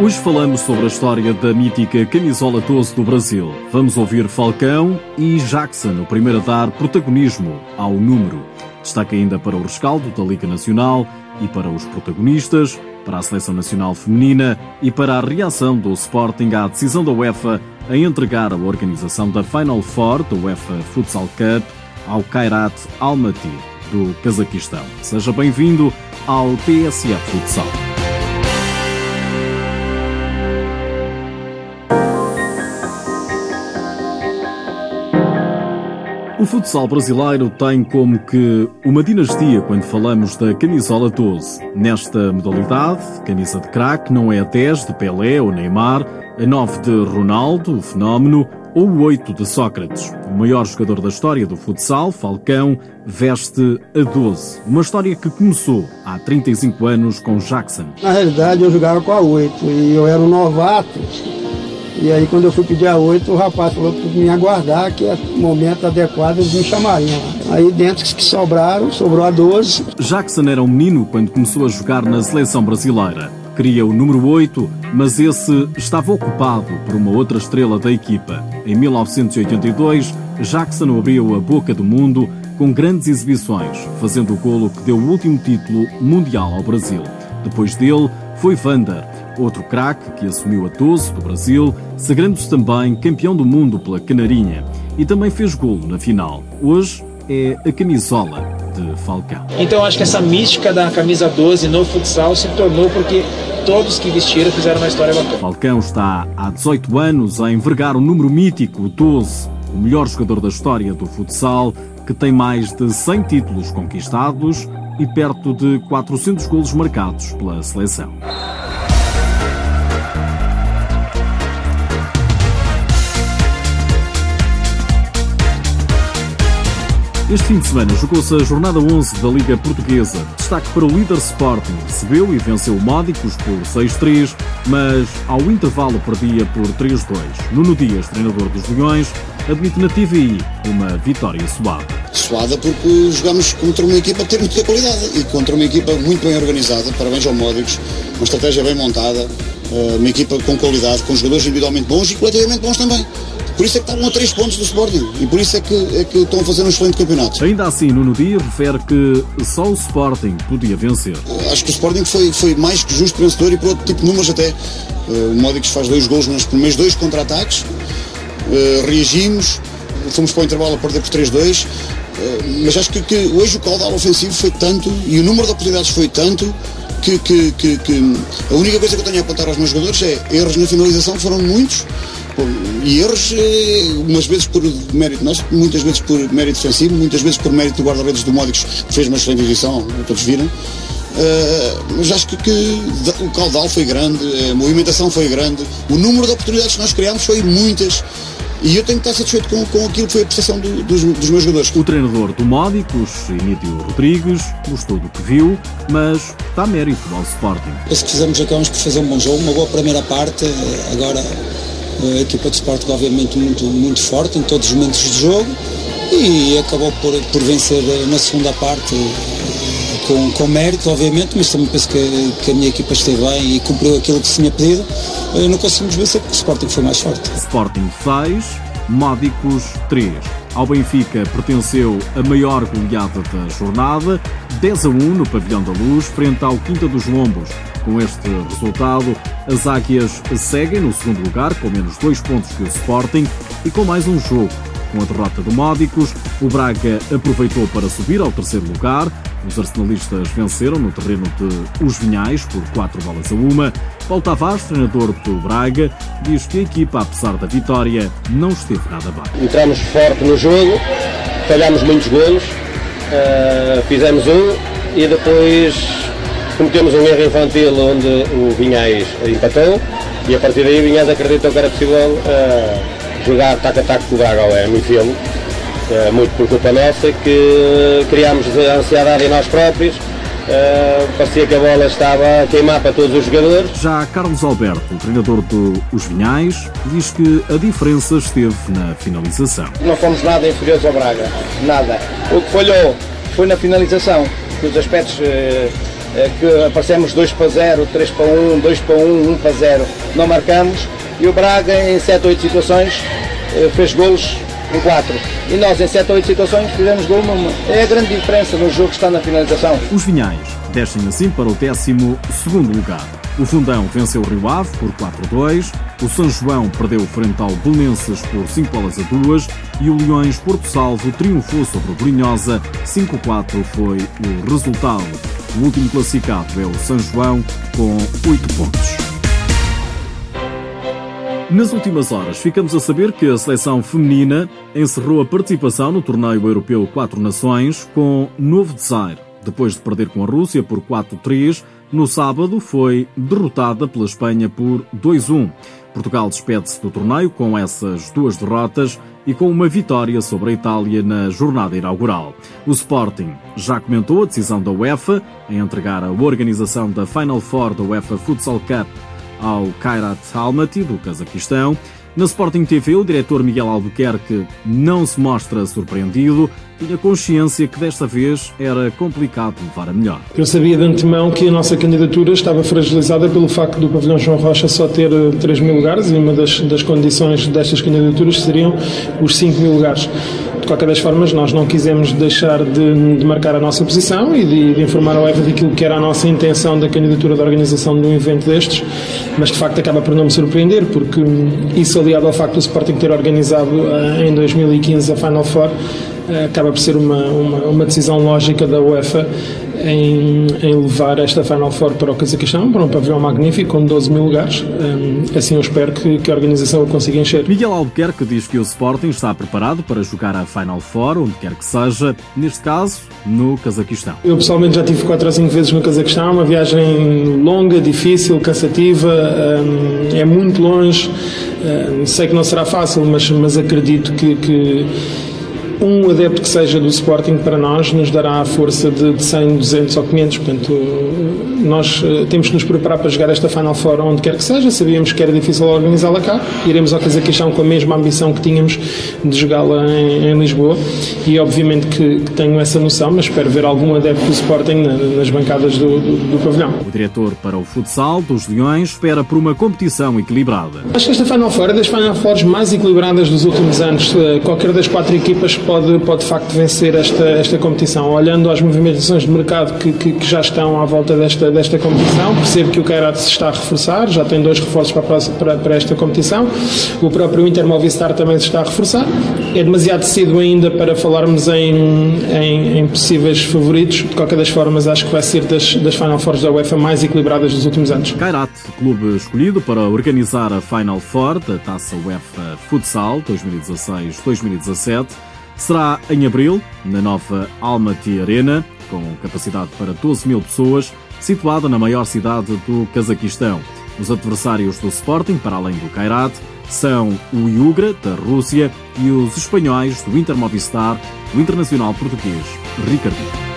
Hoje falamos sobre a história da mítica camisola 12 do Brasil. Vamos ouvir Falcão e Jackson, o primeiro a dar protagonismo ao número. Destaque ainda para o rescaldo da Liga Nacional e para os protagonistas, para a Seleção Nacional Feminina e para a reação do Sporting à decisão da UEFA em entregar a organização da Final Four da UEFA Futsal Cup ao Kairat Almaty, do Cazaquistão. Seja bem-vindo ao TSF Futsal. O futsal brasileiro tem como que uma dinastia quando falamos da camisola 12. Nesta modalidade, camisa de craque não é a 10 de Pelé ou Neymar, a 9 de Ronaldo, o fenómeno, ou o 8 de Sócrates. O maior jogador da história do futsal, Falcão, veste a 12. Uma história que começou há 35 anos com Jackson. Na realidade, eu jogava com a 8 e eu era um novato e aí quando eu fui pedir a 8, o rapaz falou que me aguardar, que é o momento adequado eles me chamariam. Aí dentro que sobraram, sobrou a 12. Jackson era um menino quando começou a jogar na seleção brasileira. Queria o número 8, mas esse estava ocupado por uma outra estrela da equipa. Em 1982, Jackson abriu a boca do mundo com grandes exibições, fazendo o golo que deu o último título mundial ao Brasil. Depois dele, foi Vander, outro craque que assumiu a 12 do Brasil, sagrando-se também campeão do mundo pela Canarinha e também fez golo na final. Hoje é a camisola de Falcão. Então acho que essa mística da camisa 12 no futsal se tornou porque todos que vestiram fizeram uma história bacana. Falcão está há 18 anos a envergar o número mítico 12, o melhor jogador da história do futsal, que tem mais de 100 títulos conquistados e perto de 400 golos marcados pela seleção. Este fim de semana jogou-se a jornada 11 da Liga Portuguesa. Destaque para o líder Sporting. Recebeu e venceu o Módicos por 6-3, mas ao intervalo perdia por 3-2. Nuno Dias, treinador dos Leões, admite na TVI uma vitória suada. Suada porque jogamos contra uma equipa que tem muita qualidade e contra uma equipa muito bem organizada. Parabéns ao Módicos. Uma estratégia bem montada, eh, uma equipa com qualidade, com jogadores individualmente bons e coletivamente bons também. Por isso é que estavam a 3 pontos do Sporting e por isso é que, é que estão a fazer um excelente campeonato. Ainda assim, Nuno Dias refere que só o Sporting podia vencer. Acho que o Sporting foi, foi mais que justo vencedor e por outro tipo de números até. Uh, o Módicos faz dois gols nos primeiros dois contra-ataques, uh, reagimos, fomos para o intervalo a perder por 3-2, uh, mas acho que, que, hoje o caudal ofensivo foi tanto e o número de oportunidades foi tanto que, que, que a única coisa que eu tenho a apontar aos meus jogadores é erros na finalização foram muitos e erros, eh, umas vezes por mérito nosso, muitas vezes por mérito defensivo, muitas vezes por mérito do guarda-redes do Módicos, que fez uma excelente edição, todos viram. Uh, mas acho que, que, o caudal foi grande, a movimentação foi grande, o número de oportunidades que nós criámos foi muitas. E eu tenho que estar satisfeito com, com aquilo que foi a prestação do, dos, dos, meus jogadores. O treinador do Módicos, Emílio Rodrigues, gostou do que viu, mas dá mérito ao Sporting. Penso que fizemos, acabamos por fazer um bom jogo, uma boa primeira parte. Agora a equipa de Sporting obviamente muito, muito forte em todos os momentos do jogo e acabou por, por vencer na segunda parte com, com mérito, obviamente, mas também penso que, que a minha equipa esteve bem e cumpriu aquilo que se tinha pedido. Não conseguimos vencer porque o Sporting foi mais forte. Sporting 6, Módicos 3. Ao Benfica pertenceu a maior goleada da jornada, 10 a 1 no Pavilhão da Luz, frente ao Quinta dos Lombos. Com este resultado, as Águias seguem no segundo lugar, com menos dois pontos que o Sporting e com mais um jogo. Com a derrota do Módicos, o Braga aproveitou para subir ao terceiro lugar. Os arsenalistas venceram no terreno de Os Vinhais por quatro bolas a uma. Paulo Tavares, treinador do Braga, diz que a equipa, apesar da vitória, não esteve nada bem. Entramos forte no jogo, falhámos muitos golos, uh, fizemos um e depois cometemos um erro infantil onde o Vinhais empatou e a partir daí o Vinhais acreditou que era possível uh, jogar tac a tac com o Braga ao EM e fê-lo, uh, muito por culpa nossa, que criámos ansiedade em nós próprios, Uh, parecia que a bola estava a queimar para todos os jogadores. Já Carlos Alberto, o treinador dos Vinhais, diz que a diferença esteve na finalização. Não fomos nada inferiores ao Braga, nada. O que falhou foi na finalização, nos aspectos uh, que aparecemos 2 para 0, 3 para 1, 2 para 1, 1 para 0, não marcamos. E o Braga, em 7 ou 8 situações, eh, fez golos em 4. E nós, em 7 ou 8 situações, fizemos gol numa. É a grande diferença no jogo que está na finalização. Os Vinhais descem assim para o 12 lugar. O Fundão venceu o Rio Ave por 4-2, o São João perdeu frente ao Belenenses por 5 bolas a 2 e o Leões Porto Salvo triunfou sobre o Brunhosa, 5-4 foi o resultado. O último classificado é o São João com 8 pontos. Nas últimas horas, ficamos a saber que a seleção feminina encerrou a participação no torneio europeu Quatro Nações com novo desaire. Depois de perder com a Rússia por 4-3, no sábado foi derrotada pela Espanha por 2-1. Portugal despede-se do torneio com essas duas derrotas e com uma vitória sobre a Itália na jornada inaugural. O Sporting já comentou a decisão da UEFA em entregar a organização da Final Four da UEFA Futsal Cup ao Kairat Almaty, do Cazaquistão. Na Sporting TV, o diretor Miguel Albuquerque não se mostra surpreendido, tinha consciência que desta vez era complicado levar a melhor. Eu sabia de antemão que a nossa candidatura estava fragilizada pelo facto do pavilhão João Rocha só ter 3 eh, mil lugares e uma das, das condições destas candidaturas seriam os 5 mil lugares. Qualquer das formas, nós não quisemos deixar de, de marcar a nossa posição e de, de informar a UEFA daquilo que era a nossa intenção da candidatura da organização de um evento destes, mas de facto acaba por não me surpreender, porque isso aliado ao facto do Sporting ter organizado uh, em 2015 a Final Four, acaba por ser uma, uma, uma decisão lógica da UEFA em, em, levar esta Final Four para o Cazaquistão, para um pavilhão magnífico com 12 mil lugares. Um, assim eu espero que, que, a organização o consiga encher. Miguel Albuquerque diz que o Sporting está preparado para jogar a Final Four, onde quer que seja, neste caso, no Cazaquistão. Eu pessoalmente já tive 4 ou 5 vezes no Cazaquistão, uma viagem longa, difícil, cansativa, um, é muito longe. Um, sei que não será fácil, mas, mas acredito que, que um adepto que seja do Sporting para nós nos dará a força de, de 100, 200 ou 500. Portanto, nós uh, temos que nos preparar para jogar esta Final Four onde quer que seja. Sabíamos que era difícil organizá-la cá. Iremos ao Cazaquistão com a mesma ambição que tínhamos de jogá-la em, em, Lisboa. E obviamente que, que, tenho essa noção, mas espero ver algum adepto do Sporting na, nas bancadas do, do, do, pavilhão. O diretor para o futsal dos Leões espera por uma competição equilibrada. Acho que esta Final Four é das Final Fours mais equilibradas dos últimos anos. Eh, qualquer das quatro equipas pode, pode de facto vencer esta, esta competição. Olhando às movimentações de mercado que, que, que já estão à volta desta, desta competição, percebo que o Kairat se está a reforçar, já tem dois reforços para, para, para esta competição. O próprio Inter Movistar também se está a reforçar. É demasiado cedo ainda para falarmos em, em, em possíveis favoritos. De qualquer das formas, acho que vai ser das, das Final Fours da UEFA mais equilibradas dos últimos anos. Kairat, clube escolhido para organizar a Final Four da Taça UEFA Futsal 2016-2017 será em abril, na nova Almaty Arena, com capacidade para 12 mil pessoas, situada na maior cidade do Cazaquistão. Os adversários do Sporting, para além do Kairat, são o Yugra, da Rússia, e os espanhóis do Inter Movistar, o internacional português Ricardinho.